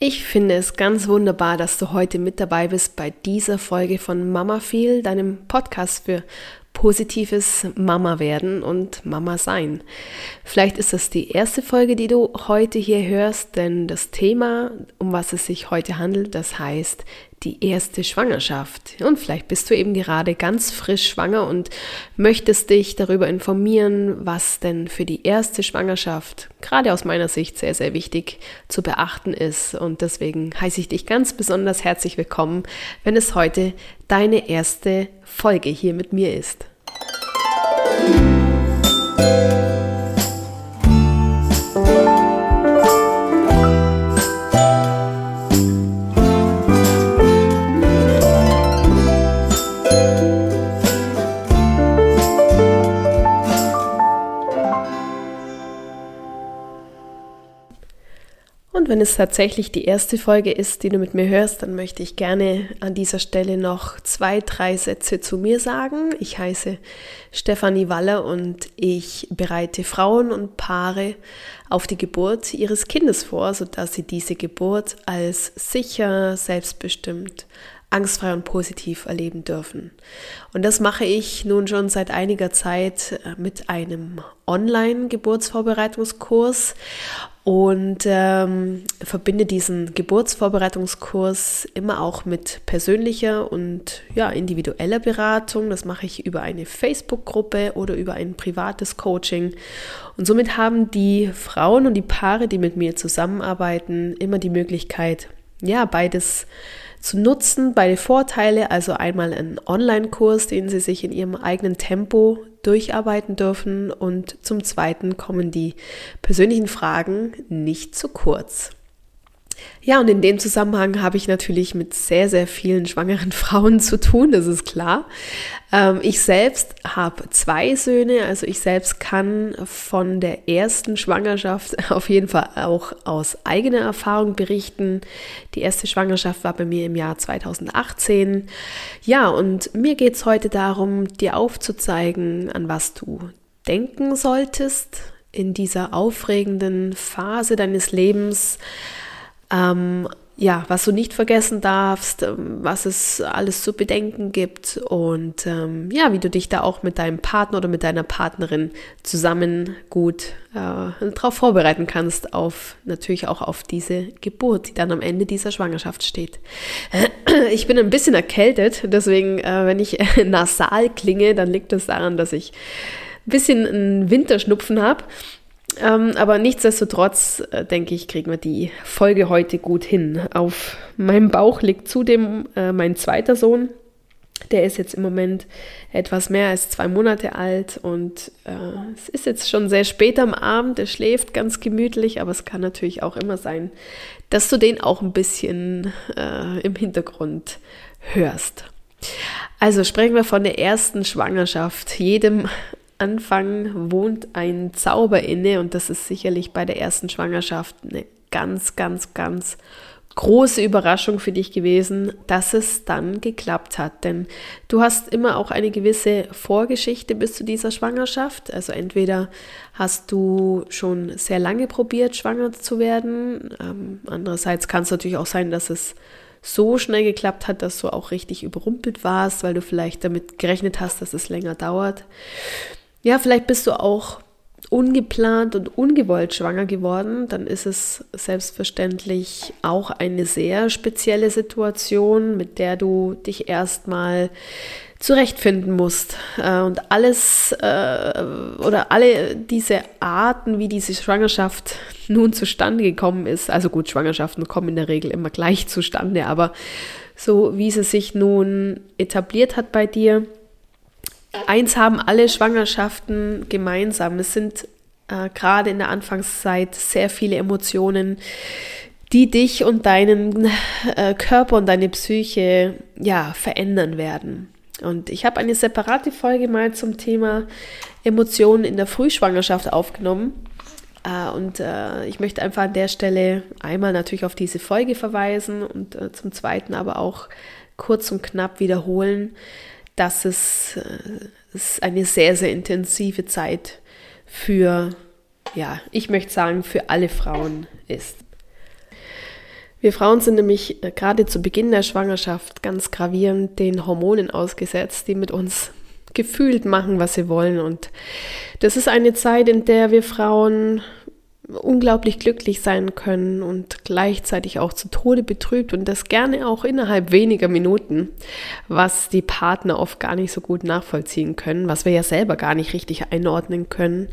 Ich finde es ganz wunderbar, dass du heute mit dabei bist bei dieser Folge von Mama Feel, deinem Podcast für positives Mama werden und Mama sein. Vielleicht ist das die erste Folge, die du heute hier hörst, denn das Thema, um was es sich heute handelt, das heißt die erste Schwangerschaft. Und vielleicht bist du eben gerade ganz frisch schwanger und möchtest dich darüber informieren, was denn für die erste Schwangerschaft gerade aus meiner Sicht sehr, sehr wichtig zu beachten ist. Und deswegen heiße ich dich ganz besonders herzlich willkommen, wenn es heute deine erste Folge hier mit mir ist. Wenn es tatsächlich die erste Folge ist, die du mit mir hörst, dann möchte ich gerne an dieser Stelle noch zwei, drei Sätze zu mir sagen. Ich heiße Stefanie Waller und ich bereite Frauen und Paare auf die Geburt ihres Kindes vor, sodass sie diese Geburt als sicher, selbstbestimmt, angstfrei und positiv erleben dürfen. Und das mache ich nun schon seit einiger Zeit äh, mit einem Online-Geburtsvorbereitungskurs und ähm, verbinde diesen Geburtsvorbereitungskurs immer auch mit persönlicher und ja, individueller Beratung. Das mache ich über eine Facebook-Gruppe oder über ein privates Coaching. Und somit haben die Frauen und die Paare, die mit mir zusammenarbeiten, immer die Möglichkeit, ja, beides zu nutzen, beide Vorteile, also einmal einen Online-Kurs, den Sie sich in Ihrem eigenen Tempo durcharbeiten dürfen und zum Zweiten kommen die persönlichen Fragen nicht zu kurz. Ja, und in dem Zusammenhang habe ich natürlich mit sehr, sehr vielen schwangeren Frauen zu tun, das ist klar. Ähm, ich selbst habe zwei Söhne, also ich selbst kann von der ersten Schwangerschaft auf jeden Fall auch aus eigener Erfahrung berichten. Die erste Schwangerschaft war bei mir im Jahr 2018. Ja, und mir geht es heute darum, dir aufzuzeigen, an was du denken solltest in dieser aufregenden Phase deines Lebens ähm, ja, was du nicht vergessen darfst, ähm, was es alles zu bedenken gibt und ähm, ja, wie du dich da auch mit deinem Partner oder mit deiner Partnerin zusammen gut äh, darauf vorbereiten kannst, auf natürlich auch auf diese Geburt, die dann am Ende dieser Schwangerschaft steht. Ich bin ein bisschen erkältet, deswegen, äh, wenn ich nasal klinge, dann liegt es das daran, dass ich ein bisschen einen Winterschnupfen habe. Ähm, aber nichtsdestotrotz, äh, denke ich, kriegen wir die Folge heute gut hin. Auf meinem Bauch liegt zudem äh, mein zweiter Sohn. Der ist jetzt im Moment etwas mehr als zwei Monate alt und äh, es ist jetzt schon sehr spät am Abend. Er schläft ganz gemütlich, aber es kann natürlich auch immer sein, dass du den auch ein bisschen äh, im Hintergrund hörst. Also sprechen wir von der ersten Schwangerschaft. Jedem Anfang wohnt ein Zauber inne und das ist sicherlich bei der ersten Schwangerschaft eine ganz, ganz, ganz große Überraschung für dich gewesen, dass es dann geklappt hat. Denn du hast immer auch eine gewisse Vorgeschichte bis zu dieser Schwangerschaft. Also entweder hast du schon sehr lange probiert, schwanger zu werden. Ähm, andererseits kann es natürlich auch sein, dass es so schnell geklappt hat, dass du auch richtig überrumpelt warst, weil du vielleicht damit gerechnet hast, dass es länger dauert. Ja, vielleicht bist du auch ungeplant und ungewollt schwanger geworden, dann ist es selbstverständlich auch eine sehr spezielle Situation, mit der du dich erstmal zurechtfinden musst. Äh, und alles äh, oder alle diese Arten, wie diese Schwangerschaft nun zustande gekommen ist, also gut, Schwangerschaften kommen in der Regel immer gleich zustande, aber so wie sie sich nun etabliert hat bei dir, Eins haben alle Schwangerschaften gemeinsam. Es sind äh, gerade in der Anfangszeit sehr viele Emotionen, die dich und deinen äh, Körper und deine Psyche ja verändern werden. Und ich habe eine separate Folge mal zum Thema Emotionen in der Frühschwangerschaft aufgenommen. Äh, und äh, ich möchte einfach an der Stelle einmal natürlich auf diese Folge verweisen und äh, zum Zweiten aber auch kurz und knapp wiederholen, dass es, äh, es eine sehr, sehr intensive Zeit für, ja, ich möchte sagen, für alle Frauen ist. Wir Frauen sind nämlich äh, gerade zu Beginn der Schwangerschaft ganz gravierend den Hormonen ausgesetzt, die mit uns gefühlt machen, was sie wollen. Und das ist eine Zeit, in der wir Frauen unglaublich glücklich sein können und gleichzeitig auch zu Tode betrübt und das gerne auch innerhalb weniger Minuten, was die Partner oft gar nicht so gut nachvollziehen können, was wir ja selber gar nicht richtig einordnen können.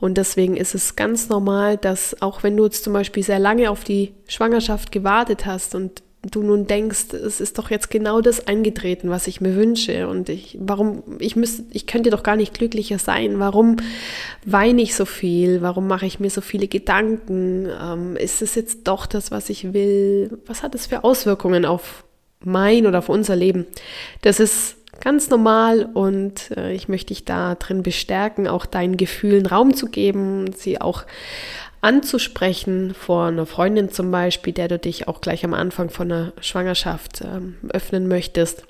Und deswegen ist es ganz normal, dass auch wenn du jetzt zum Beispiel sehr lange auf die Schwangerschaft gewartet hast und du nun denkst, es ist doch jetzt genau das eingetreten, was ich mir wünsche und ich, warum, ich müsste, ich könnte doch gar nicht glücklicher sein. Warum weine ich so viel? Warum mache ich mir so viele Gedanken? Ähm, ist es jetzt doch das, was ich will? Was hat es für Auswirkungen auf mein oder auf unser Leben? Das ist ganz normal und äh, ich möchte dich da drin bestärken, auch deinen Gefühlen Raum zu geben, sie auch anzusprechen vor einer Freundin zum Beispiel, der du dich auch gleich am Anfang von einer Schwangerschaft ähm, öffnen möchtest.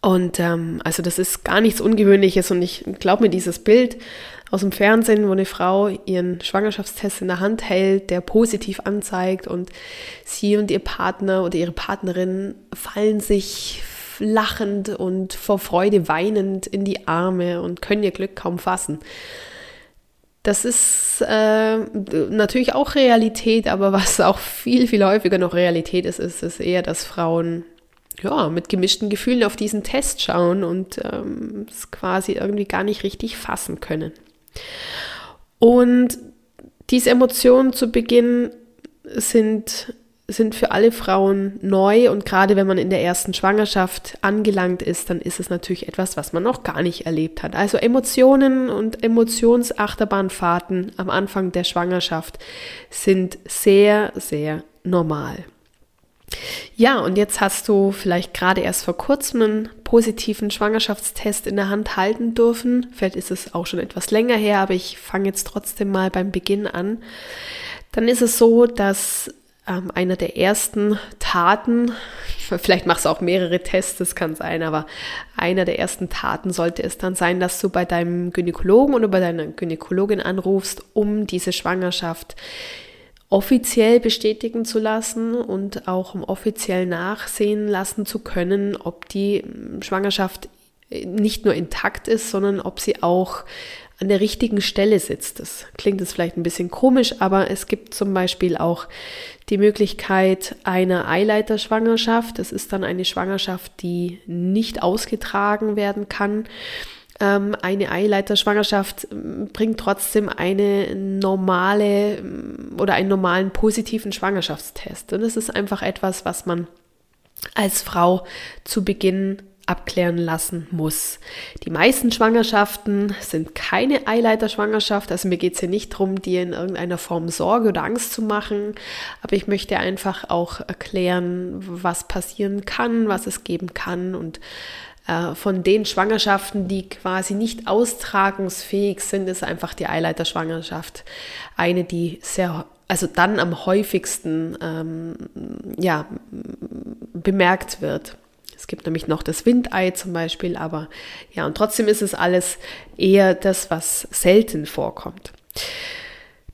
Und ähm, also das ist gar nichts Ungewöhnliches und ich glaube mir dieses Bild aus dem Fernsehen, wo eine Frau ihren Schwangerschaftstest in der Hand hält, der positiv anzeigt und sie und ihr Partner oder ihre Partnerin fallen sich lachend und vor Freude weinend in die Arme und können ihr Glück kaum fassen. Das ist äh, natürlich auch Realität, aber was auch viel, viel häufiger noch Realität ist, ist es eher, dass Frauen ja, mit gemischten Gefühlen auf diesen Test schauen und ähm, es quasi irgendwie gar nicht richtig fassen können. Und diese Emotionen zu Beginn sind sind für alle Frauen neu und gerade wenn man in der ersten Schwangerschaft angelangt ist, dann ist es natürlich etwas, was man noch gar nicht erlebt hat. Also Emotionen und Emotionsachterbahnfahrten am Anfang der Schwangerschaft sind sehr, sehr normal. Ja, und jetzt hast du vielleicht gerade erst vor kurzem einen positiven Schwangerschaftstest in der Hand halten dürfen. Vielleicht ist es auch schon etwas länger her, aber ich fange jetzt trotzdem mal beim Beginn an. Dann ist es so, dass ähm, einer der ersten Taten, vielleicht machst du auch mehrere Tests, das kann sein, aber einer der ersten Taten sollte es dann sein, dass du bei deinem Gynäkologen oder bei deiner Gynäkologin anrufst, um diese Schwangerschaft offiziell bestätigen zu lassen und auch um offiziell nachsehen lassen zu können, ob die Schwangerschaft nicht nur intakt ist, sondern ob sie auch an der richtigen Stelle sitzt. Das klingt jetzt vielleicht ein bisschen komisch, aber es gibt zum Beispiel auch die Möglichkeit einer Eileiterschwangerschaft. Das ist dann eine Schwangerschaft, die nicht ausgetragen werden kann. Ähm, eine Eileiterschwangerschaft ähm, bringt trotzdem eine normale ähm, oder einen normalen positiven Schwangerschaftstest. Und das ist einfach etwas, was man als Frau zu Beginn abklären lassen muss. Die meisten Schwangerschaften sind keine Eileiterschwangerschaft, also mir geht es hier nicht darum, dir in irgendeiner Form Sorge oder Angst zu machen, aber ich möchte einfach auch erklären, was passieren kann, was es geben kann und äh, von den Schwangerschaften, die quasi nicht austragungsfähig sind, ist einfach die Eileiterschwangerschaft eine, die sehr also dann am häufigsten ähm, ja, bemerkt wird. Es gibt nämlich noch das Windei zum Beispiel, aber ja, und trotzdem ist es alles eher das, was selten vorkommt.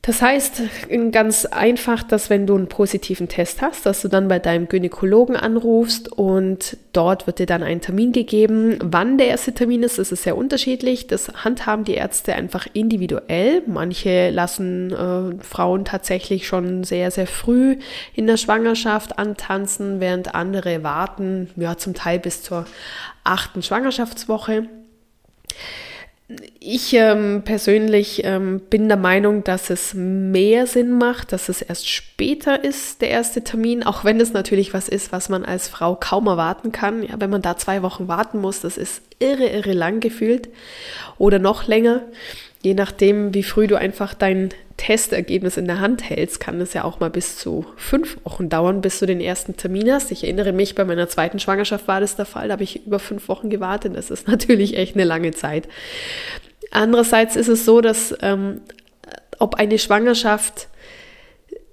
Das heißt ganz einfach, dass wenn du einen positiven Test hast, dass du dann bei deinem Gynäkologen anrufst und dort wird dir dann ein Termin gegeben. Wann der erste Termin ist, das ist sehr unterschiedlich. Das handhaben die Ärzte einfach individuell. Manche lassen äh, Frauen tatsächlich schon sehr, sehr früh in der Schwangerschaft antanzen, während andere warten, ja, zum Teil bis zur achten Schwangerschaftswoche. Ich ähm, persönlich ähm, bin der Meinung, dass es mehr Sinn macht, dass es erst später ist, der erste Termin, auch wenn es natürlich was ist, was man als Frau kaum erwarten kann. Ja, wenn man da zwei Wochen warten muss, das ist irre, irre lang gefühlt oder noch länger. Je nachdem, wie früh du einfach dein Testergebnis in der Hand hältst, kann es ja auch mal bis zu fünf Wochen dauern, bis du den ersten Termin hast. Ich erinnere mich, bei meiner zweiten Schwangerschaft war das der Fall, da habe ich über fünf Wochen gewartet. Das ist natürlich echt eine lange Zeit. Andererseits ist es so, dass ähm, ob eine Schwangerschaft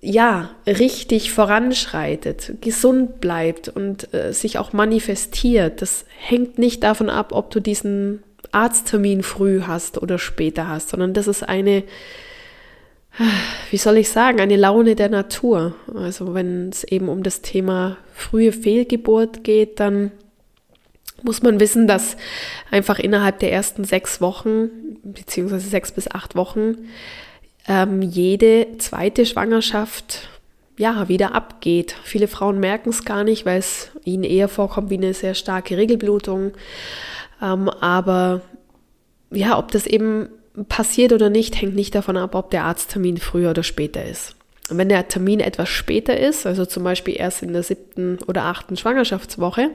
ja richtig voranschreitet, gesund bleibt und äh, sich auch manifestiert, das hängt nicht davon ab, ob du diesen Arzttermin früh hast oder später hast, sondern das ist eine, wie soll ich sagen, eine Laune der Natur. Also wenn es eben um das Thema frühe Fehlgeburt geht, dann muss man wissen, dass einfach innerhalb der ersten sechs Wochen, beziehungsweise sechs bis acht Wochen, ähm, jede zweite Schwangerschaft ja wieder abgeht. Viele Frauen merken es gar nicht, weil es ihnen eher vorkommt wie eine sehr starke Regelblutung. Ähm, aber ja, ob das eben passiert oder nicht, hängt nicht davon ab, ob der Arzttermin früher oder später ist. Und wenn der Termin etwas später ist, also zum Beispiel erst in der siebten oder achten Schwangerschaftswoche,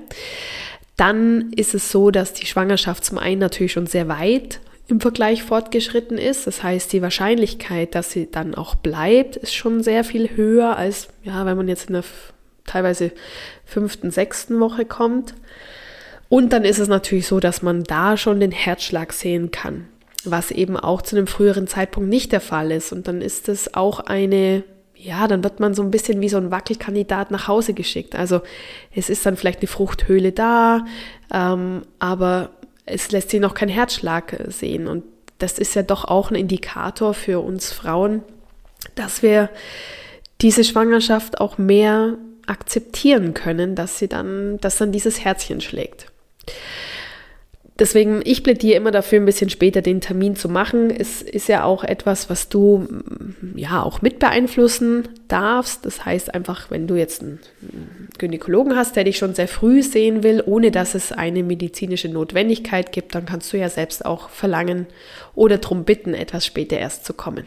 dann ist es so, dass die Schwangerschaft zum einen natürlich schon sehr weit im Vergleich fortgeschritten ist. Das heißt, die Wahrscheinlichkeit, dass sie dann auch bleibt, ist schon sehr viel höher als, ja, wenn man jetzt in der teilweise fünften, sechsten Woche kommt. Und dann ist es natürlich so, dass man da schon den Herzschlag sehen kann, was eben auch zu einem früheren Zeitpunkt nicht der Fall ist. Und dann ist es auch eine, ja, dann wird man so ein bisschen wie so ein Wackelkandidat nach Hause geschickt. Also es ist dann vielleicht eine Fruchthöhle da, ähm, aber es lässt sich noch kein Herzschlag äh, sehen. Und das ist ja doch auch ein Indikator für uns Frauen, dass wir diese Schwangerschaft auch mehr akzeptieren können, dass sie dann, dass dann dieses Herzchen schlägt. Deswegen, ich plädiere immer dafür, ein bisschen später den Termin zu machen. Es ist ja auch etwas, was du mm, ja auch mit beeinflussen darfst. Das heißt einfach, wenn du jetzt einen Gynäkologen hast, der dich schon sehr früh sehen will, ohne dass es eine medizinische Notwendigkeit gibt, dann kannst du ja selbst auch verlangen oder darum bitten, etwas später erst zu kommen.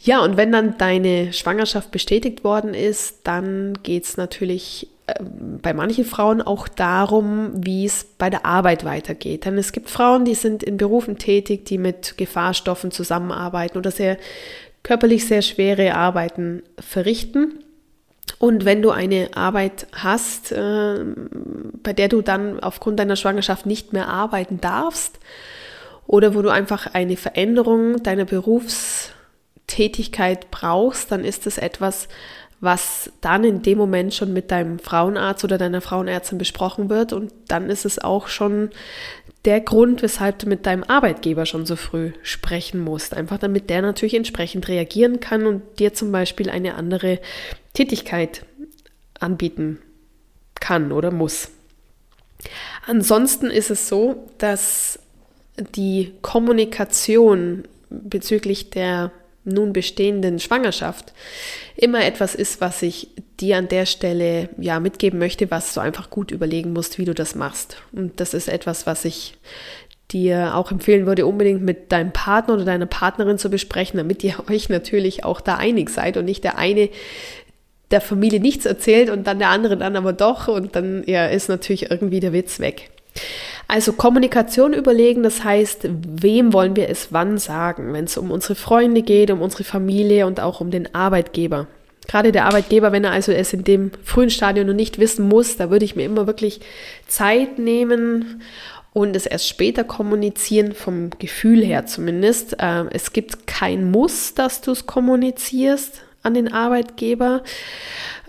Ja, und wenn dann deine Schwangerschaft bestätigt worden ist, dann geht es natürlich bei manchen Frauen auch darum, wie es bei der Arbeit weitergeht. Denn es gibt Frauen, die sind in Berufen tätig, die mit Gefahrstoffen zusammenarbeiten oder sehr körperlich sehr schwere Arbeiten verrichten. Und wenn du eine Arbeit hast, äh, bei der du dann aufgrund deiner Schwangerschaft nicht mehr arbeiten darfst, oder wo du einfach eine Veränderung deiner Berufstätigkeit brauchst, dann ist das etwas, was dann in dem Moment schon mit deinem Frauenarzt oder deiner Frauenärztin besprochen wird. Und dann ist es auch schon der Grund, weshalb du mit deinem Arbeitgeber schon so früh sprechen musst. Einfach damit der natürlich entsprechend reagieren kann und dir zum Beispiel eine andere Tätigkeit anbieten kann oder muss. Ansonsten ist es so, dass die Kommunikation bezüglich der nun bestehenden Schwangerschaft immer etwas ist, was ich dir an der Stelle ja mitgeben möchte, was du einfach gut überlegen musst, wie du das machst. Und das ist etwas, was ich dir auch empfehlen würde, unbedingt mit deinem Partner oder deiner Partnerin zu besprechen, damit ihr euch natürlich auch da einig seid und nicht der eine der Familie nichts erzählt und dann der andere dann aber doch und dann ja, ist natürlich irgendwie der Witz weg. Also Kommunikation überlegen, das heißt, wem wollen wir es wann sagen, wenn es um unsere Freunde geht, um unsere Familie und auch um den Arbeitgeber. Gerade der Arbeitgeber, wenn er also es in dem frühen Stadium noch nicht wissen muss, da würde ich mir immer wirklich Zeit nehmen und es erst später kommunizieren, vom Gefühl her zumindest. Ähm, es gibt kein Muss, dass du es kommunizierst an den Arbeitgeber.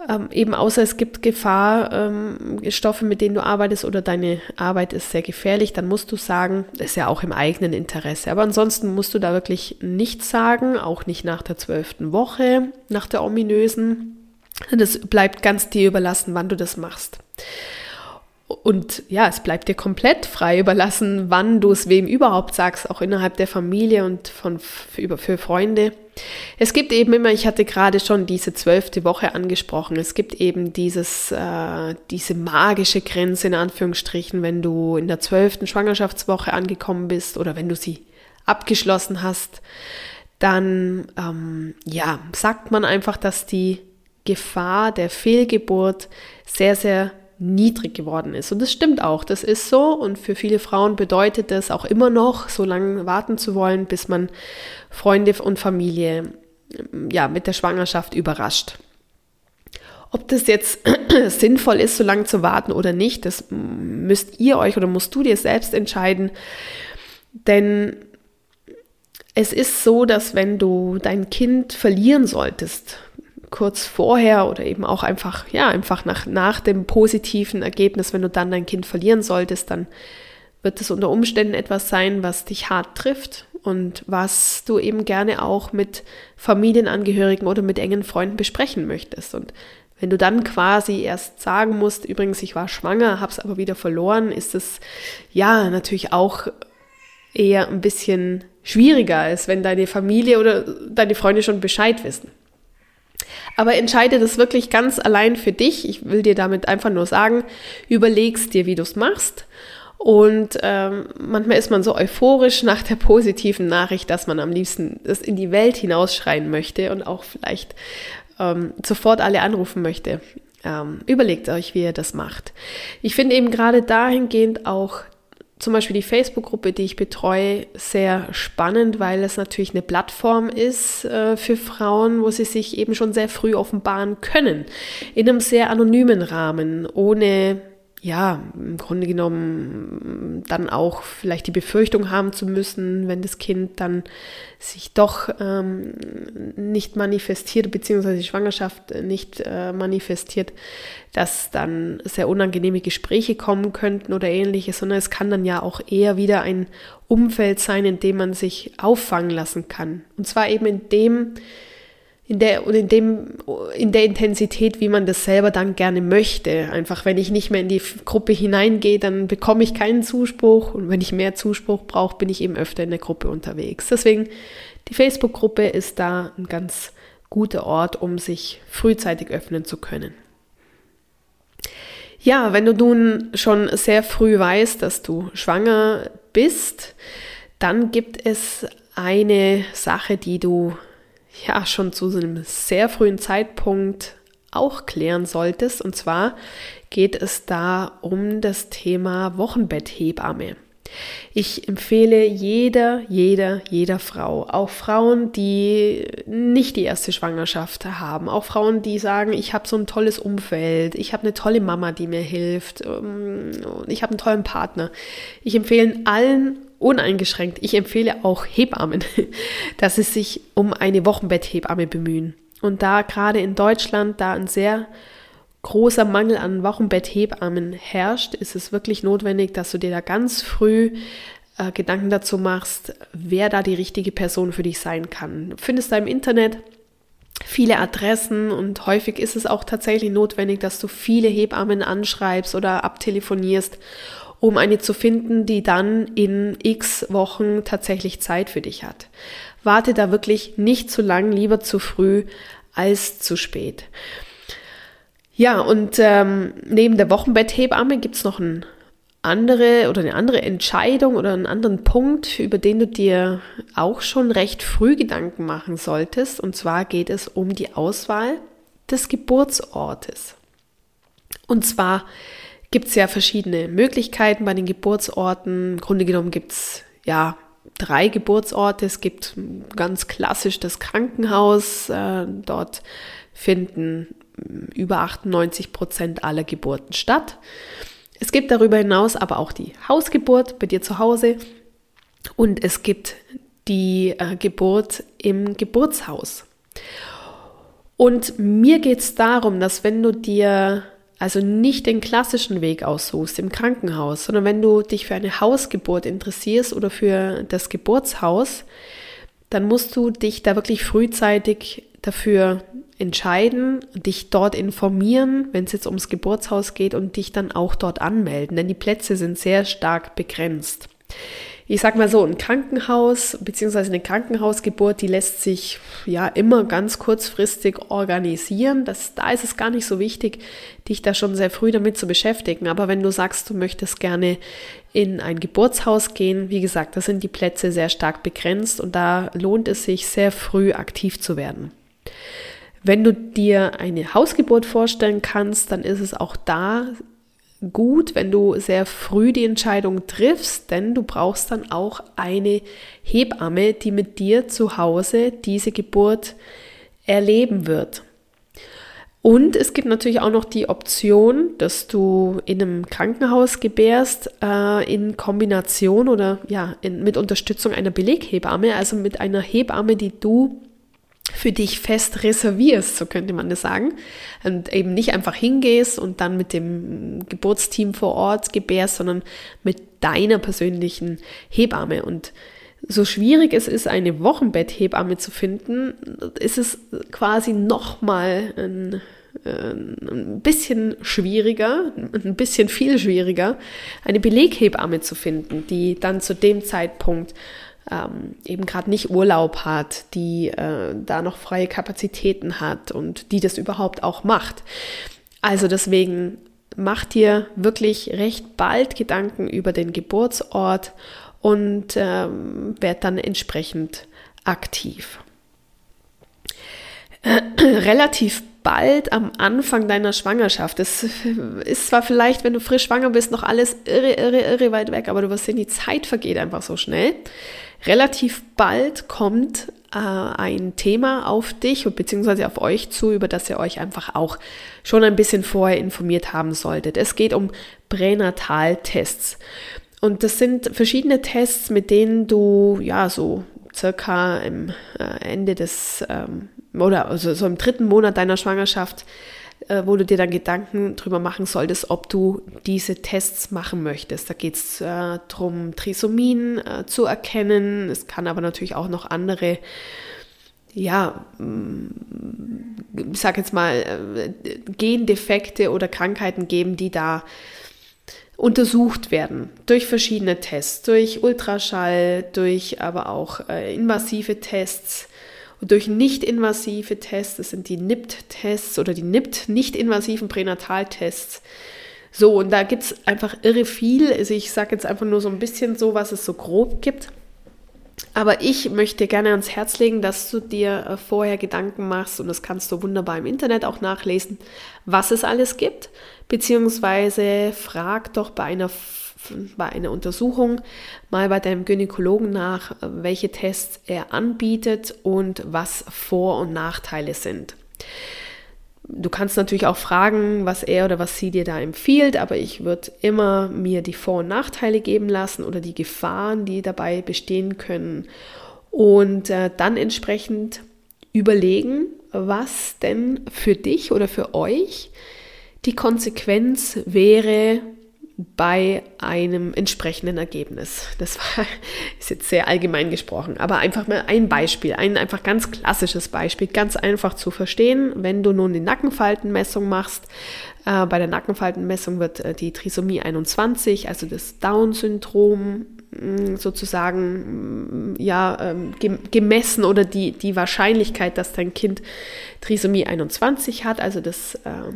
Ähm, eben außer es gibt Gefahr, ähm, Stoffe, mit denen du arbeitest oder deine Arbeit ist sehr gefährlich, dann musst du sagen, ist ja auch im eigenen Interesse. Aber ansonsten musst du da wirklich nichts sagen, auch nicht nach der zwölften Woche, nach der ominösen. Das bleibt ganz dir überlassen, wann du das machst. Und ja, es bleibt dir komplett frei überlassen, wann du es wem überhaupt sagst, auch innerhalb der Familie und von, für, für Freunde. Es gibt eben immer, ich hatte gerade schon diese zwölfte Woche angesprochen, es gibt eben dieses, äh, diese magische Grenze in Anführungsstrichen, wenn du in der zwölften Schwangerschaftswoche angekommen bist oder wenn du sie abgeschlossen hast, dann ähm, ja, sagt man einfach, dass die Gefahr der Fehlgeburt sehr, sehr niedrig geworden ist. Und das stimmt auch, das ist so. Und für viele Frauen bedeutet das auch immer noch, so lange warten zu wollen, bis man Freunde und Familie ja, mit der Schwangerschaft überrascht. Ob das jetzt sinnvoll ist, so lange zu warten oder nicht, das müsst ihr euch oder musst du dir selbst entscheiden. Denn es ist so, dass wenn du dein Kind verlieren solltest, kurz vorher oder eben auch einfach, ja, einfach nach, nach dem positiven Ergebnis, wenn du dann dein Kind verlieren solltest, dann wird es unter Umständen etwas sein, was dich hart trifft und was du eben gerne auch mit Familienangehörigen oder mit engen Freunden besprechen möchtest. Und wenn du dann quasi erst sagen musst, übrigens, ich war schwanger, habe es aber wieder verloren, ist es ja natürlich auch eher ein bisschen schwieriger, als wenn deine Familie oder deine Freunde schon Bescheid wissen. Aber entscheide das wirklich ganz allein für dich. Ich will dir damit einfach nur sagen, überlegst dir, wie du es machst. Und ähm, manchmal ist man so euphorisch nach der positiven Nachricht, dass man am liebsten das in die Welt hinausschreien möchte und auch vielleicht ähm, sofort alle anrufen möchte. Ähm, überlegt euch, wie ihr das macht. Ich finde eben gerade dahingehend auch zum Beispiel die Facebook-Gruppe, die ich betreue, sehr spannend, weil es natürlich eine Plattform ist äh, für Frauen, wo sie sich eben schon sehr früh offenbaren können. In einem sehr anonymen Rahmen, ohne ja, im Grunde genommen dann auch vielleicht die Befürchtung haben zu müssen, wenn das Kind dann sich doch ähm, nicht manifestiert, beziehungsweise die Schwangerschaft nicht äh, manifestiert, dass dann sehr unangenehme Gespräche kommen könnten oder ähnliches, sondern es kann dann ja auch eher wieder ein Umfeld sein, in dem man sich auffangen lassen kann. Und zwar eben in dem, in der in dem in der Intensität, wie man das selber dann gerne möchte. Einfach, wenn ich nicht mehr in die Gruppe hineingehe, dann bekomme ich keinen Zuspruch und wenn ich mehr Zuspruch brauche, bin ich eben öfter in der Gruppe unterwegs. Deswegen die Facebook-Gruppe ist da ein ganz guter Ort, um sich frühzeitig öffnen zu können. Ja, wenn du nun schon sehr früh weißt, dass du schwanger bist, dann gibt es eine Sache, die du ja schon zu einem sehr frühen Zeitpunkt auch klären solltest. Und zwar geht es da um das Thema Wochenbetthebamme. Ich empfehle jeder, jeder, jeder Frau, auch Frauen, die nicht die erste Schwangerschaft haben, auch Frauen, die sagen, ich habe so ein tolles Umfeld, ich habe eine tolle Mama, die mir hilft, ähm, ich habe einen tollen Partner. Ich empfehle allen uneingeschränkt. Ich empfehle auch Hebammen, dass sie sich um eine Wochenbetthebamme bemühen. Und da gerade in Deutschland da ein sehr großer Mangel an Wochenbetthebammen herrscht, ist es wirklich notwendig, dass du dir da ganz früh äh, Gedanken dazu machst, wer da die richtige Person für dich sein kann. Du findest da im Internet viele Adressen und häufig ist es auch tatsächlich notwendig, dass du viele Hebammen anschreibst oder abtelefonierst um eine zu finden, die dann in x Wochen tatsächlich Zeit für dich hat. Warte da wirklich nicht zu lang, lieber zu früh als zu spät. Ja, und ähm, neben der Wochenbetthebamme gibt es noch ein andere oder eine andere Entscheidung oder einen anderen Punkt, über den du dir auch schon recht früh Gedanken machen solltest. Und zwar geht es um die Auswahl des Geburtsortes. Und zwar gibt es ja verschiedene Möglichkeiten bei den Geburtsorten. Im Grunde genommen gibt es ja drei Geburtsorte. Es gibt ganz klassisch das Krankenhaus. Äh, dort finden über 98 Prozent aller Geburten statt. Es gibt darüber hinaus aber auch die Hausgeburt bei dir zu Hause und es gibt die äh, Geburt im Geburtshaus. Und mir geht es darum, dass wenn du dir also nicht den klassischen Weg aussuchst im Krankenhaus, sondern wenn du dich für eine Hausgeburt interessierst oder für das Geburtshaus, dann musst du dich da wirklich frühzeitig dafür entscheiden, dich dort informieren, wenn es jetzt ums Geburtshaus geht und dich dann auch dort anmelden, denn die Plätze sind sehr stark begrenzt ich sag mal so, ein Krankenhaus bzw. eine Krankenhausgeburt, die lässt sich ja immer ganz kurzfristig organisieren. Das, da ist es gar nicht so wichtig, dich da schon sehr früh damit zu beschäftigen. Aber wenn du sagst, du möchtest gerne in ein Geburtshaus gehen, wie gesagt, da sind die Plätze sehr stark begrenzt und da lohnt es sich sehr früh aktiv zu werden. Wenn du dir eine Hausgeburt vorstellen kannst, dann ist es auch da gut, wenn du sehr früh die Entscheidung triffst, denn du brauchst dann auch eine Hebamme, die mit dir zu Hause diese Geburt erleben wird. Und es gibt natürlich auch noch die Option, dass du in einem Krankenhaus gebärst, äh, in Kombination oder ja, in, mit Unterstützung einer Beleghebamme, also mit einer Hebamme, die du für dich fest reservierst, so könnte man das sagen. Und eben nicht einfach hingehst und dann mit dem Geburtsteam vor Ort gebärst, sondern mit deiner persönlichen Hebamme. Und so schwierig es ist, eine Wochenbetthebamme zu finden, ist es quasi nochmal ein, ein bisschen schwieriger, ein bisschen viel schwieriger, eine Beleghebamme zu finden, die dann zu dem Zeitpunkt ähm, eben gerade nicht Urlaub hat, die äh, da noch freie Kapazitäten hat und die das überhaupt auch macht. Also deswegen macht dir wirklich recht bald Gedanken über den Geburtsort und ähm, werd dann entsprechend aktiv. Relativ bald am Anfang deiner Schwangerschaft. Das ist zwar vielleicht, wenn du frisch schwanger bist, noch alles irre, irre, irre weit weg, aber du wirst sehen, die Zeit vergeht einfach so schnell. Relativ bald kommt äh, ein Thema auf dich beziehungsweise auf euch zu, über das ihr euch einfach auch schon ein bisschen vorher informiert haben solltet. Es geht um Pränataltests. Und das sind verschiedene Tests, mit denen du ja so circa im äh, Ende des ähm, oder also so im dritten Monat deiner Schwangerschaft äh, wo du dir dann Gedanken drüber machen solltest, ob du diese Tests machen möchtest. Da geht es äh, darum, Trisomien äh, zu erkennen. Es kann aber natürlich auch noch andere, ja, mm, ich sag jetzt mal, äh, Gendefekte oder Krankheiten geben, die da untersucht werden durch verschiedene Tests, durch Ultraschall, durch aber auch äh, invasive Tests durch nicht-invasive Tests, das sind die NIPT-Tests oder die NIPT, nicht-invasiven Pränataltests. So, und da gibt es einfach irre viel. Also ich sage jetzt einfach nur so ein bisschen so, was es so grob gibt. Aber ich möchte gerne ans Herz legen, dass du dir äh, vorher Gedanken machst, und das kannst du wunderbar im Internet auch nachlesen, was es alles gibt, beziehungsweise frag doch bei einer bei einer Untersuchung mal bei deinem Gynäkologen nach, welche Tests er anbietet und was Vor- und Nachteile sind. Du kannst natürlich auch fragen, was er oder was sie dir da empfiehlt, aber ich würde immer mir die Vor- und Nachteile geben lassen oder die Gefahren, die dabei bestehen können und äh, dann entsprechend überlegen, was denn für dich oder für euch die Konsequenz wäre, bei einem entsprechenden Ergebnis. Das war, ist jetzt sehr allgemein gesprochen, aber einfach mal ein Beispiel, ein einfach ganz klassisches Beispiel, ganz einfach zu verstehen. Wenn du nun die Nackenfaltenmessung machst, äh, bei der Nackenfaltenmessung wird äh, die Trisomie 21, also das Down-Syndrom mm, sozusagen mm, ja, ähm, gemessen oder die, die Wahrscheinlichkeit, dass dein Kind Trisomie 21 hat, also das äh,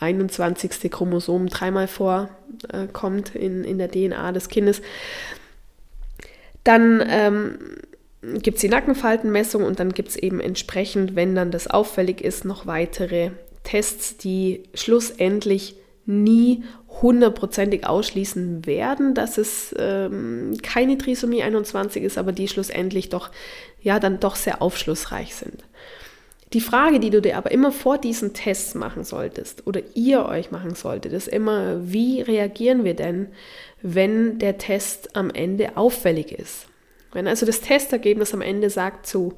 21. Chromosom dreimal vorkommt äh, in, in der DNA des Kindes. Dann ähm, gibt es die Nackenfaltenmessung und dann gibt es eben entsprechend, wenn dann das auffällig ist, noch weitere Tests, die schlussendlich nie hundertprozentig ausschließen werden, dass es ähm, keine Trisomie 21 ist, aber die schlussendlich doch ja dann doch sehr aufschlussreich sind. Die Frage, die du dir aber immer vor diesen Tests machen solltest oder ihr euch machen solltet, ist immer, wie reagieren wir denn, wenn der Test am Ende auffällig ist? Wenn also das Testergebnis am Ende sagt zu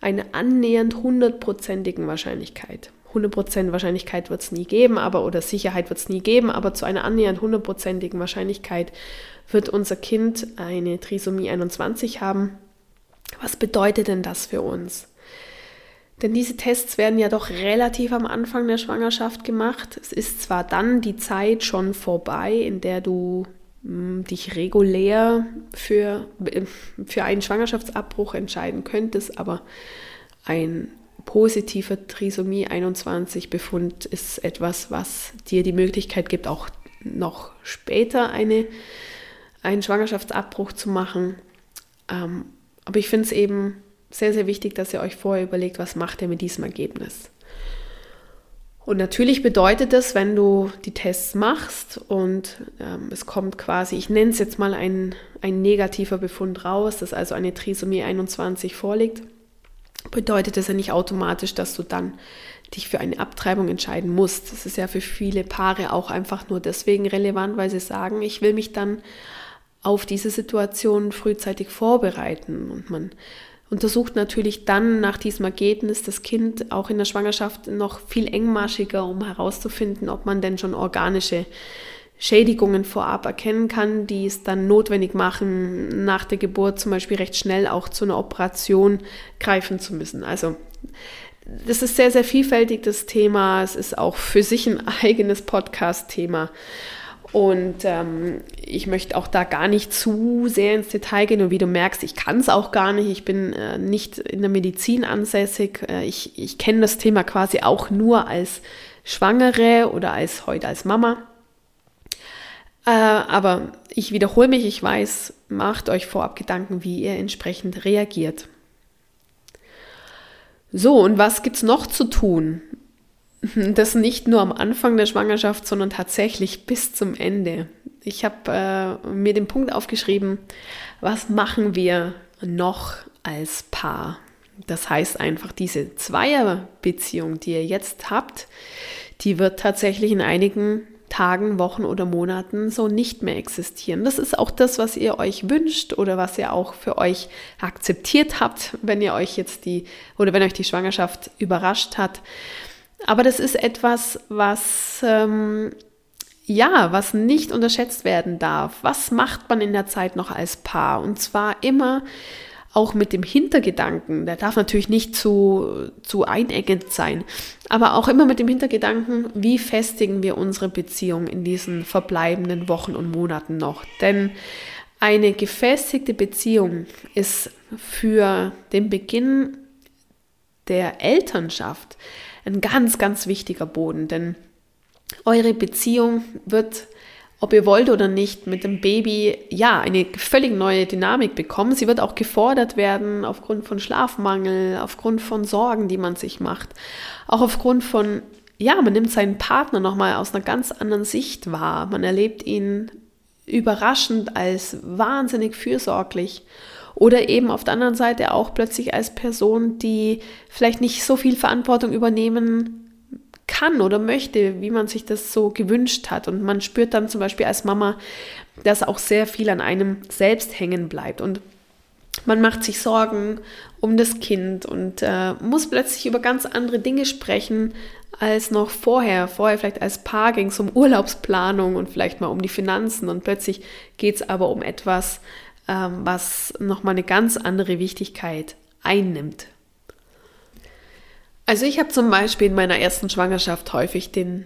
einer annähernd hundertprozentigen Wahrscheinlichkeit, 100% Wahrscheinlichkeit wird es nie geben, aber oder Sicherheit wird es nie geben, aber zu einer annähernd hundertprozentigen Wahrscheinlichkeit wird unser Kind eine Trisomie 21 haben. Was bedeutet denn das für uns? Denn diese Tests werden ja doch relativ am Anfang der Schwangerschaft gemacht. Es ist zwar dann die Zeit schon vorbei, in der du mh, hm, dich regulär für, für einen Schwangerschaftsabbruch entscheiden könntest, aber ein positiver Trisomie 21 Befund ist etwas, was dir die Möglichkeit gibt, auch noch später eine, einen Schwangerschaftsabbruch zu machen. Ähm, aber ich finde es eben sehr, sehr wichtig, dass ihr euch vorher überlegt, was macht ihr mit diesem Ergebnis. Und natürlich bedeutet das, wenn du die Tests machst und ähm, es kommt quasi, ich nenne es jetzt mal ein, ein negativer Befund raus, dass also eine Trisomie 21 vorliegt, bedeutet das ja nicht automatisch, dass du dann dich für eine Abtreibung entscheiden musst. Das ist ja für viele Paare auch einfach nur deswegen relevant, weil sie sagen, ich will mich dann auf diese Situation frühzeitig vorbereiten und man untersucht natürlich dann nach diesem Ergebnis das Kind auch in der Schwangerschaft noch viel engmaschiger, um herauszufinden, ob man denn schon organische Schädigungen vorab erkennen kann, die es dann notwendig machen, nach der Geburt zum Beispiel recht schnell auch zu einer Operation greifen zu müssen. Also das ist sehr, sehr vielfältig, das Thema. Es ist auch für sich ein eigenes Podcast-Thema. Und ähm, ich möchte auch da gar nicht zu sehr ins Detail gehen. Und wie du merkst, ich kann es auch gar nicht. Ich bin äh, nicht in der Medizin ansässig. Äh, ich ich kenne das Thema quasi auch nur als Schwangere oder als heute als Mama. Äh, aber ich wiederhole mich, ich weiß, macht euch vorab Gedanken, wie ihr entsprechend reagiert. So, und was gibt es noch zu tun? Das nicht nur am Anfang der Schwangerschaft, sondern tatsächlich bis zum Ende. Ich habe äh, mir den Punkt aufgeschrieben, was machen wir noch als Paar? Das heißt einfach, diese Zweierbeziehung, die ihr jetzt habt, die wird tatsächlich in einigen Tagen, Wochen oder Monaten so nicht mehr existieren. Das ist auch das, was ihr euch wünscht oder was ihr auch für euch akzeptiert habt, wenn ihr euch jetzt die oder wenn euch die Schwangerschaft überrascht hat. Aber das ist etwas, was ähm, ja, was nicht unterschätzt werden darf. Was macht man in der Zeit noch als Paar? Und zwar immer auch mit dem Hintergedanken, der darf natürlich nicht zu, zu einengend sein, aber auch immer mit dem Hintergedanken, wie festigen wir unsere Beziehung in diesen verbleibenden Wochen und Monaten noch. Denn eine gefestigte Beziehung ist für den Beginn der Elternschaft ein ganz, ganz wichtiger Boden, denn eure Beziehung wird ob ihr wollt oder nicht, mit dem Baby ja eine völlig neue Dynamik bekommen. Sie wird auch gefordert werden aufgrund von Schlafmangel, aufgrund von Sorgen, die man sich macht, auch aufgrund von ja, man nimmt seinen Partner nochmal aus einer ganz anderen Sicht wahr. Man erlebt ihn überraschend als wahnsinnig fürsorglich oder eben auf der anderen Seite auch plötzlich als Person, die vielleicht nicht so viel Verantwortung übernehmen kann oder möchte, wie man sich das so gewünscht hat. Und man spürt dann zum Beispiel als Mama, dass auch sehr viel an einem selbst hängen bleibt. Und man macht sich Sorgen um das Kind und äh, muss plötzlich über ganz andere Dinge sprechen als noch vorher. Vorher vielleicht als Paar ging es um Urlaubsplanung und vielleicht mal um die Finanzen und plötzlich geht es aber um etwas, ähm, was nochmal eine ganz andere Wichtigkeit einnimmt. Also ich habe zum Beispiel in meiner ersten Schwangerschaft häufig den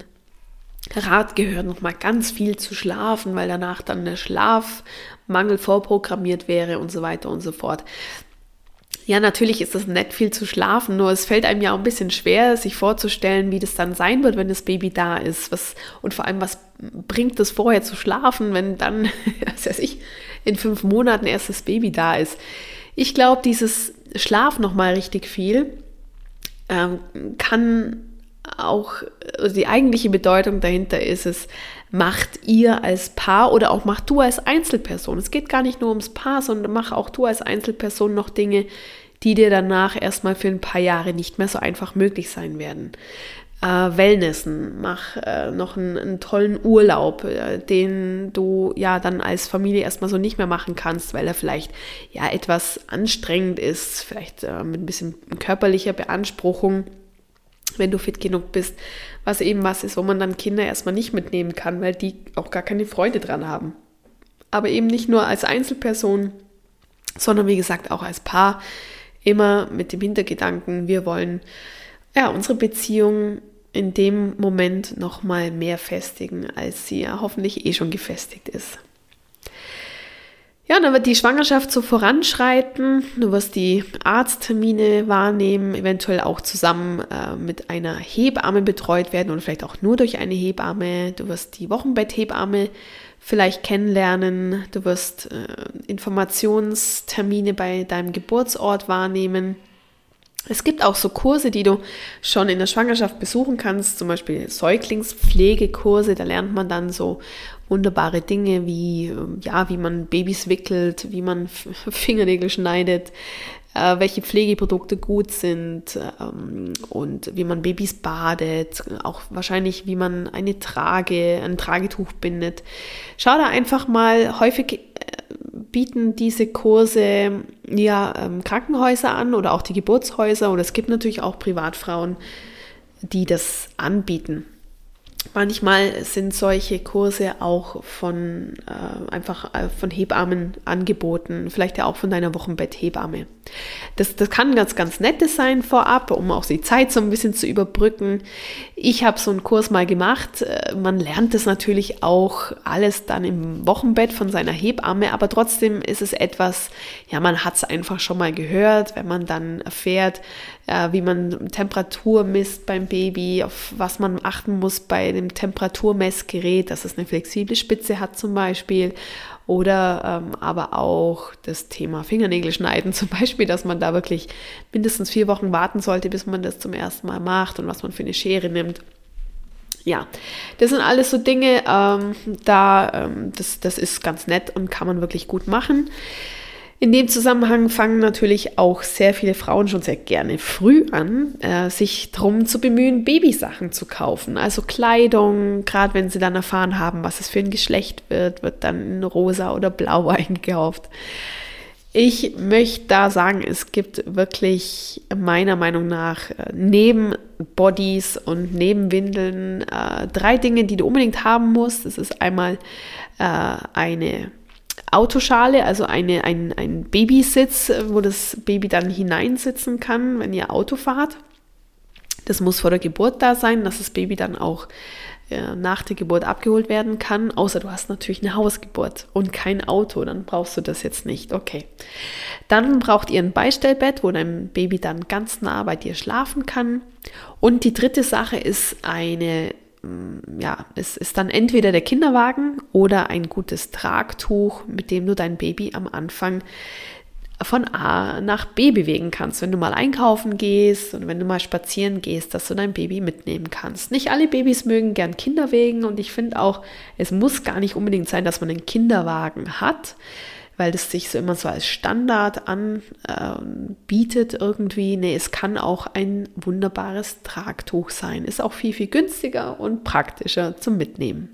Rat gehört, noch mal ganz viel zu schlafen, weil danach dann der Schlafmangel vorprogrammiert wäre und so weiter und so fort. Ja, natürlich ist es nett, viel zu schlafen, nur es fällt einem ja auch ein bisschen schwer, sich vorzustellen, wie das dann sein wird, wenn das Baby da ist. Was, und vor allem, was bringt es vorher zu schlafen, wenn dann, was weiß ich, in fünf Monaten erst das Baby da ist. Ich glaube, dieses Schlaf noch mal richtig viel ähm, kann auch, also die eigentliche Bedeutung dahinter ist es, macht ihr als Paar oder auch macht du als Einzelperson. Es geht gar nicht nur ums Paar, sondern mach auch du als Einzelperson noch Dinge, die dir danach erstmal für ein paar Jahre nicht mehr so einfach möglich sein werden äh, Wellnessen, mach äh, noch einen, einen, tollen Urlaub, äh, den du ja dann als Familie erstmal so nicht mehr machen kannst, weil er vielleicht ja etwas anstrengend ist, vielleicht äh, mit ein bisschen körperlicher Beanspruchung, wenn du fit genug bist, was eben was ist, wo man dann Kinder erstmal nicht mitnehmen kann, weil die auch gar keine Freude dran haben. Aber eben nicht nur als Einzelperson, sondern wie gesagt auch als Paar, immer mit dem Hintergedanken, wir wollen ja, unsere Beziehung in dem Moment noch mal mehr festigen, als sie ja hoffentlich eh schon gefestigt ist. Ja, dann wird die Schwangerschaft so voranschreiten. Du wirst die Arzttermine wahrnehmen, eventuell auch zusammen äh, mit einer Hebamme betreut werden oder vielleicht auch nur durch eine Hebamme. Du wirst die Wochenbetthebamme vielleicht kennenlernen. Du wirst äh, Informationstermine bei deinem Geburtsort wahrnehmen. Es gibt auch so Kurse, die du schon in der Schwangerschaft besuchen kannst, zum Beispiel Säuglingspflegekurse. Da lernt man dann so wunderbare Dinge wie, ähm, ja, wie man Babys wickelt, wie man Fingernägel schneidet, äh, welche Pflegeprodukte gut sind ähm, und wie man Babys badet, auch wahrscheinlich, wie man eine Trage, ein Tragetuch bindet. Schau da einfach mal häufig bieten diese Kurse ja ähm, Krankenhäuser an oder auch die Geburtshäuser oder es gibt natürlich auch Privatfrauen, die das anbieten. Manchmal sind solche Kurse auch von äh, einfach äh, von Hebammen angeboten, vielleicht ja auch von deiner Wochenbetthebamme. Das, das kann ganz, ganz nettes sein vorab, um auch die Zeit so ein bisschen zu überbrücken. Ich habe so einen Kurs mal gemacht. Äh, man lernt das natürlich auch alles dann im Wochenbett von seiner Hebamme, aber trotzdem ist es etwas, ja, man hat es einfach schon mal gehört, wenn man dann erfährt, äh, wie man Temperatur misst beim Baby, auf was man achten muss bei dem Temperaturmessgerät, dass es eine flexible Spitze hat zum Beispiel. Oder ähm, aber auch das Thema Fingernägel schneiden zum Beispiel, dass man da wirklich mindestens vier Wochen warten sollte, bis man das zum ersten Mal macht und was man für eine Schere nimmt. Ja, das sind alles so Dinge, ähm, da, ähm, das, das ist ganz nett und kann man wirklich gut machen. In dem Zusammenhang fangen natürlich auch sehr viele Frauen schon sehr gerne früh an, äh, sich darum zu bemühen, Babysachen zu kaufen. Also Kleidung, gerade wenn sie dann erfahren haben, was es für ein Geschlecht wird, wird dann in rosa oder blau eingekauft. Ich möchte da sagen, es gibt wirklich meiner Meinung nach äh, neben Bodies und neben Windeln äh, drei Dinge, die du unbedingt haben musst. Das ist einmal äh, eine Autoschale, also eine, ein, ein Babysitz, wo das Baby dann hineinsitzen kann, wenn ihr Auto fahrt. Das muss vor der Geburt da sein, dass das Baby dann auch äh, nach der Geburt abgeholt werden kann, außer du hast natürlich eine Hausgeburt und kein Auto, dann brauchst du das jetzt nicht. Okay. Dann braucht ihr ein Beistellbett, wo dein Baby dann ganz nah bei dir schlafen kann. Und die dritte Sache ist eine ja, es ist dann entweder der Kinderwagen oder ein gutes Tragtuch, mit dem du dein Baby am Anfang von A nach B bewegen kannst. Wenn du mal einkaufen gehst und wenn du mal spazieren gehst, dass du dein Baby mitnehmen kannst. Nicht alle Babys mögen gern Kinderwegen und ich finde auch, es muss gar nicht unbedingt sein, dass man einen Kinderwagen hat weil das sich so immer so als Standard anbietet äh, irgendwie. Nee, es kann auch ein wunderbares Tragtuch sein. Ist auch viel, viel günstiger und praktischer zum Mitnehmen.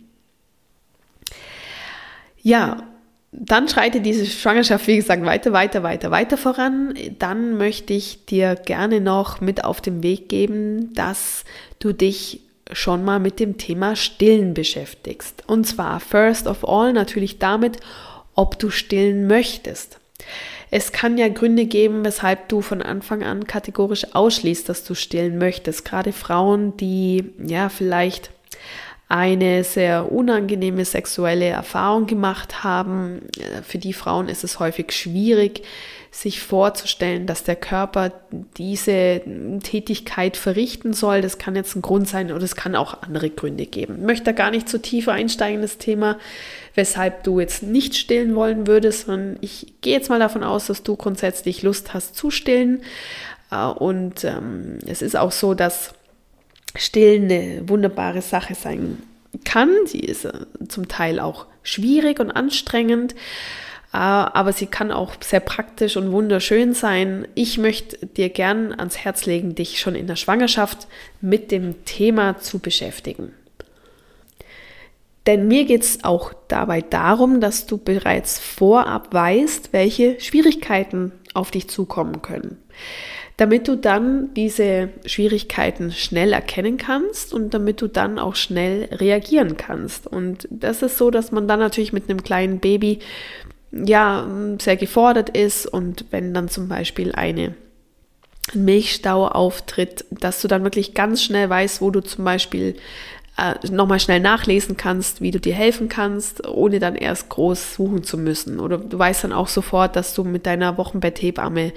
Ja, dann schreitet diese Schwangerschaft, wie gesagt, weiter, weiter, weiter, weiter voran. Dann möchte ich dir gerne noch mit auf den Weg geben, dass du dich schon mal mit dem Thema Stillen beschäftigst. Und zwar first of all natürlich damit, ob du stillen möchtest. Es kann ja Gründe geben, weshalb du von Anfang an kategorisch ausschließt, dass du stillen möchtest. Gerade Frauen, die ja vielleicht eine sehr unangenehme sexuelle Erfahrung gemacht haben. Äh, für die Frauen ist es häufig schwierig, sich vorzustellen, dass der Körper diese Tätigkeit verrichten soll. Das kann jetzt ein Grund sein oder es kann auch andere Gründe geben. Ich möchte da gar nicht zu so tief einsteigen in das Thema, weshalb du jetzt nicht stillen wollen würdest, sondern ich gehe jetzt mal davon aus, dass du grundsätzlich Lust hast zu stillen. Äh, und ähm, es ist auch so, dass Stillen eine wunderbare Sache sein kann. Sie ist äh, zum Teil auch schwierig und anstrengend. Ah, aber sie kann auch sehr praktisch und wunderschön sein. Ich möchte dir gern ans Herz legen, dich schon in der Schwangerschaft mit dem Thema zu beschäftigen. Denn mir geht es auch dabei darum, dass du bereits vorab weißt, welche Schwierigkeiten auf dich zukommen können. Damit du dann diese Schwierigkeiten schnell erkennen kannst und damit du dann auch schnell reagieren kannst. Und das ist so, dass man dann natürlich mit einem kleinen Baby ja, sehr gefordert ist und wenn dann zum Beispiel eine Milchstau auftritt, dass du dann wirklich ganz schnell weißt, wo du zum Beispiel äh, nochmal schnell nachlesen kannst, wie du dir helfen kannst, ohne dann erst groß suchen zu müssen. Oder du weißt dann auch sofort, dass du mit deiner Wochenbetthebamme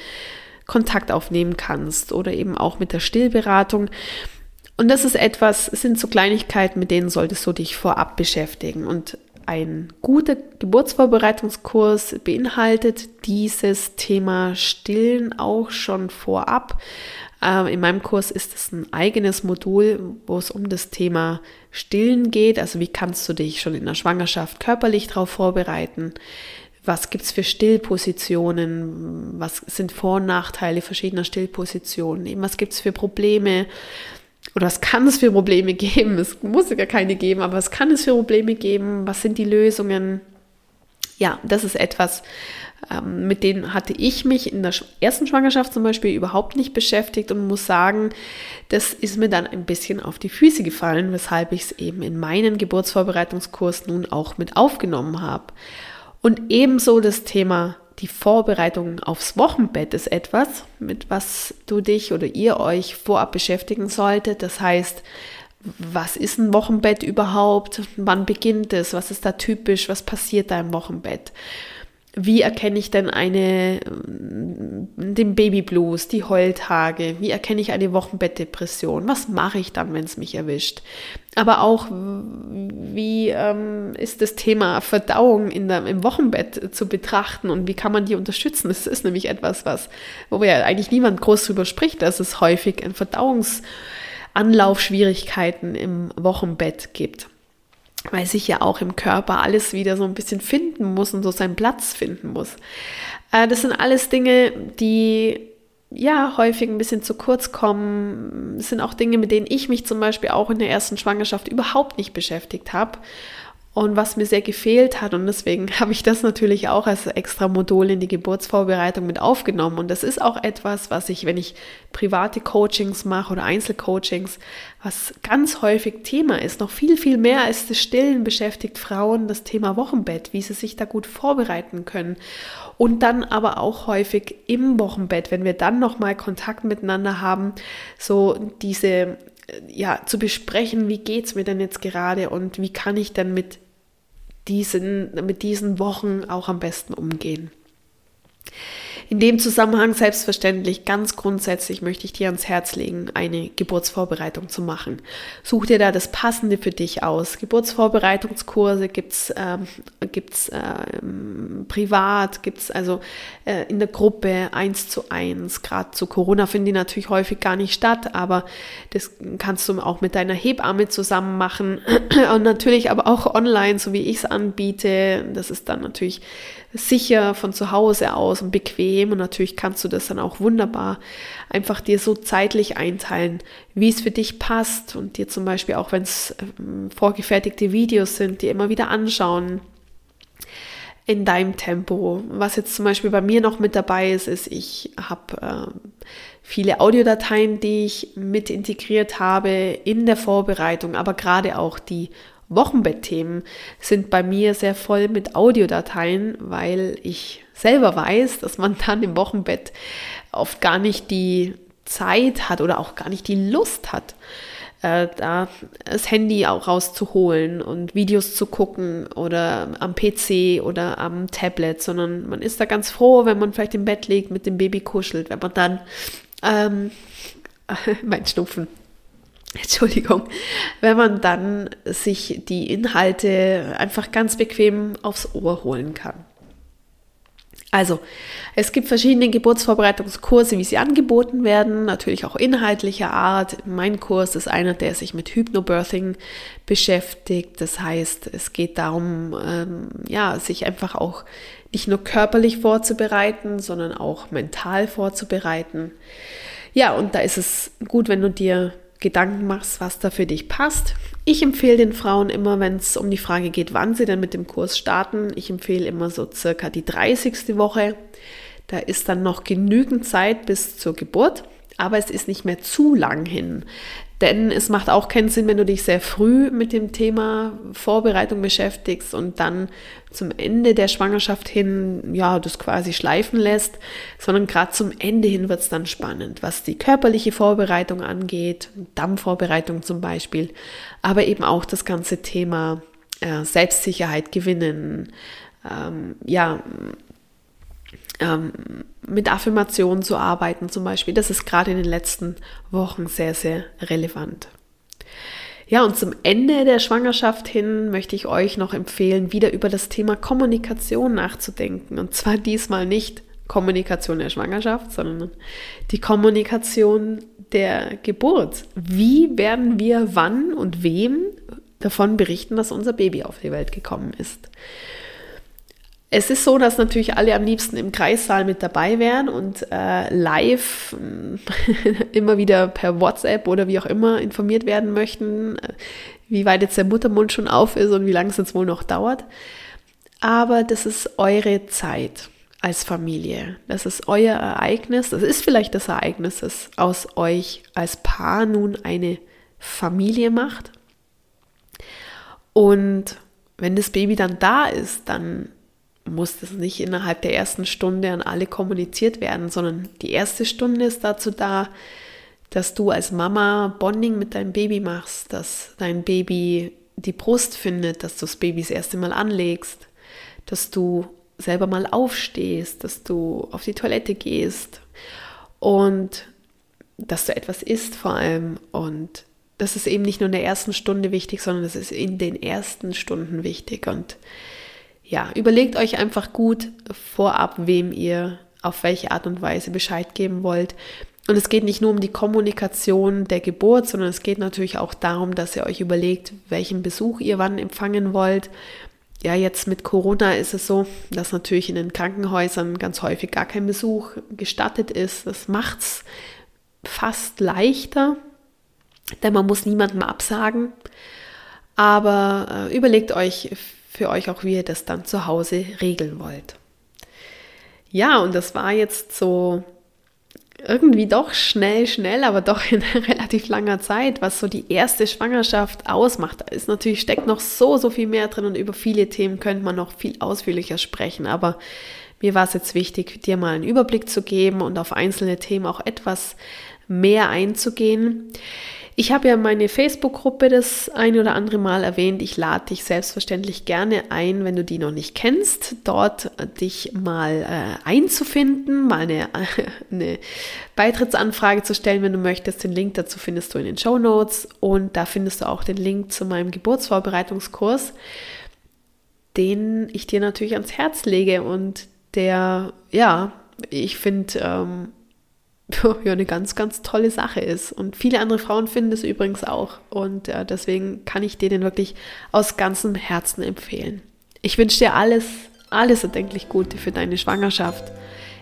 Kontakt aufnehmen kannst oder eben auch mit der Stillberatung. Und das ist etwas, sind so Kleinigkeiten, mit denen solltest du dich vorab beschäftigen. Und ein guter Geburtsvorbereitungskurs beinhaltet dieses Thema Stillen auch schon vorab. Ähm, in meinem Kurs ist es ein eigenes Modul, wo es um das Thema Stillen geht. Also wie kannst du dich schon in der Schwangerschaft körperlich darauf vorbereiten? Was gibt es für Stillpositionen? Was sind Vor- und Nachteile verschiedener Stillpositionen? was gibt es für Probleme? oder was kann es für Probleme geben? Es muss ja keine geben, aber was kann es für Probleme geben? Was sind die Lösungen? Ja, das ist etwas, Ähm, mit denen hatte ich mich in der ersten Schwangerschaft zum Beispiel überhaupt nicht beschäftigt und muss sagen, das ist mir dann ein bisschen auf die Füße gefallen, weshalb ich es eben in meinen Geburtsvorbereitungskurs nun auch mit aufgenommen habe. Und ebenso das Thema die Vorbereitung aufs Wochenbett ist etwas, mit was du dich oder ihr euch vorab beschäftigen solltet. Das heißt, was ist ein Wochenbett überhaupt? Wann beginnt es? Was ist da typisch? Was passiert da im Wochenbett? Wie erkenne ich denn eine, den Babyblues, die Heultage? Wie erkenne ich eine Wochenbettdepression? Was mache ich dann, wenn es mich erwischt? Aber auch, wie ähm, ist das Thema Verdauung in der, im Wochenbett zu betrachten und wie kann man die unterstützen? Das ist nämlich etwas, was, wo ja eigentlich niemand groß drüber spricht, dass es häufig Verdauungsanlaufschwierigkeiten im Wochenbett gibt weil sich ja auch im Körper alles wieder so ein bisschen finden muss und so seinen Platz finden muss. Äh, das sind alles Dinge, die ja häufig ein bisschen zu kurz kommen. Das sind auch Dinge, mit denen ich mich zum Beispiel auch in der ersten Schwangerschaft überhaupt nicht beschäftigt habe und was mir sehr gefehlt hat. Und deswegen habe ich das natürlich auch als extra Modul in die Geburtsvorbereitung mit aufgenommen. Und das ist auch etwas, was ich, wenn ich private Coachings mache oder Einzelcoachings, was ganz häufig Thema ist, noch viel, viel mehr als das Stillen beschäftigt Frauen das Thema Wochenbett, wie sie sich da gut vorbereiten können. Und dann aber auch häufig im Wochenbett, wenn wir dann nochmal Kontakt miteinander haben, so diese ja, zu besprechen, wie geht es mir denn jetzt gerade und wie kann ich denn mit diesen, mit diesen Wochen auch am besten umgehen. In dem Zusammenhang selbstverständlich, ganz grundsätzlich möchte ich dir ans Herz legen, eine Geburtsvorbereitung zu machen. Such dir da das Passende für dich aus. Geburtsvorbereitungskurse gibt's ähm, gibt's ähm, privat, gibt's also äh, in der Gruppe eins zu eins. Gerade zu Corona finden die natürlich häufig gar nicht statt, aber das kannst du auch mit deiner Hebamme zusammen machen und natürlich aber auch online, so wie ich es anbiete. Das ist dann natürlich sicher von zu Hause aus und bequem und natürlich kannst du das dann auch wunderbar einfach dir so zeitlich einteilen, wie es für dich passt und dir zum Beispiel auch, wenn es ähm, vorgefertigte Videos sind, dir immer wieder anschauen in deinem Tempo. Was jetzt zum Beispiel bei mir noch mit dabei ist, ist, ich habe äh, viele Audiodateien, die ich mit integriert habe in der Vorbereitung, aber gerade auch die Wochenbettthemen sind bei mir sehr voll mit Audiodateien, weil ich selber weiß, dass man dann im Wochenbett oft gar nicht die Zeit hat oder auch gar nicht die Lust hat, äh, da das Handy auch rauszuholen und Videos zu gucken oder am PC oder am Tablet, sondern man ist da ganz froh, wenn man vielleicht im Bett liegt, mit dem Baby kuschelt, wenn man dann ähm, mein Schnupfen Entschuldigung, wenn man dann sich die Inhalte einfach ganz bequem aufs Ohr holen kann. Also, es gibt verschiedene Geburtsvorbereitungskurse, wie sie angeboten werden, natürlich auch inhaltlicher Art. Mein Kurs ist einer, der sich mit Hypnobirthing beschäftigt. Das heißt, es geht darum, ähm, ja, sich einfach auch nicht nur körperlich vorzubereiten, sondern auch mental vorzubereiten. Ja, und da ist es gut, wenn du dir Gedanken machst, was da für dich passt. Ich empfehle den Frauen immer, wenn es um die Frage geht, wann sie denn mit dem Kurs starten, ich empfehle immer so circa die 30. Woche. Da ist dann noch genügend Zeit bis zur Geburt, aber es ist nicht mehr zu lang hin. Denn es macht auch keinen Sinn, wenn du dich sehr früh mit dem Thema Vorbereitung beschäftigst und dann zum Ende der Schwangerschaft hin, ja, das quasi schleifen lässt, sondern gerade zum Ende hin wird es dann spannend, was die körperliche Vorbereitung angeht, Dammvorbereitung zum Beispiel, aber eben auch das ganze Thema äh, Selbstsicherheit gewinnen, ähm, ja, ähm, mit Affirmationen zu arbeiten zum Beispiel. Das ist gerade in den letzten Wochen sehr, sehr relevant. Ja, und zum Ende der Schwangerschaft hin möchte ich euch noch empfehlen, wieder über das Thema Kommunikation nachzudenken. Und zwar diesmal nicht Kommunikation der Schwangerschaft, sondern die Kommunikation der Geburt. Wie werden wir wann und wem davon berichten, dass unser Baby auf die Welt gekommen ist? Es ist so, dass natürlich alle am liebsten im Kreissaal mit dabei wären und äh, live immer wieder per WhatsApp oder wie auch immer informiert werden möchten, äh, wie weit jetzt der Muttermund schon auf ist und wie lange es jetzt wohl noch dauert. Aber das ist eure Zeit. als Familie. Das ist euer Ereignis. Das ist vielleicht das Ereignis, das aus euch als Paar nun eine Familie macht. Und wenn das Baby dann da ist, dann muss das nicht innerhalb der ersten Stunde an alle kommuniziert werden, sondern die erste Stunde ist dazu da, dass du als Mama Bonding mit deinem Baby machst, dass dein Baby die Brust findet, dass du das Baby das erste Mal anlegst, dass du selber mal aufstehst, dass du auf die Toilette gehst und dass du etwas isst vor allem. Und das ist eben nicht nur in der ersten Stunde wichtig, sondern das ist in den ersten Stunden wichtig. Und ja, überlegt euch einfach gut vorab, wem ihr auf welche Art und Weise Bescheid geben wollt. Und es geht nicht nur um die Kommunikation der Geburt, sondern es geht natürlich auch darum, dass ihr euch überlegt, welchen Besuch ihr wann empfangen wollt ja, jetzt mit Corona ist es so, dass natürlich in den Krankenhäusern ganz häufig gar kein Besuch gestattet ist. Das macht es fast leichter, denn man muss niemandem absagen. Aber äh, überlegt euch für euch auch, wie ihr das dann zu Hause regeln wollt. Ja, und das war jetzt so irgendwie doch schnell, schnell, aber doch in relativ langer Zeit, was so die erste Schwangerschaft ausmacht. Da ist natürlich, steckt noch so, so viel mehr drin und über viele Themen könnte man noch viel ausführlicher sprechen. Aber mir war es jetzt wichtig, dir mal einen Überblick zu geben und auf einzelne Themen auch etwas mehr einzugehen. Ich habe ja meine Facebook-Gruppe das ein oder andere Mal erwähnt. Ich lade dich selbstverständlich gerne ein, wenn du die noch nicht kennst, dort dich mal äh, einzufinden, mal eine, eine Beitrittsanfrage zu stellen, wenn du möchtest. Den Link dazu findest du in den Show Notes und da findest du auch den Link zu meinem Geburtsvorbereitungskurs, den ich dir natürlich ans Herz lege und der, ja, ich finde, ähm, ja eine ganz, ganz tolle Sache ist. Und viele andere Frauen finden es übrigens auch. Und äh, deswegen kann ich dir den wirklich aus ganzem Herzen empfehlen. Ich wünsche dir alles, alles erdenklich Gute für deine Schwangerschaft,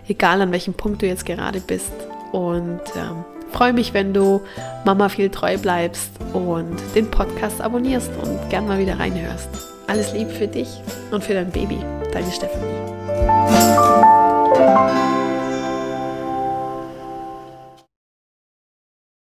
egal an welchem Punkt du jetzt gerade bist. Und ähm, freue mich, wenn du Mama viel treu bleibst und den Podcast abonnierst und gern mal wieder reinhörst. Alles Liebe für dich und für dein Baby, deine Stefanie.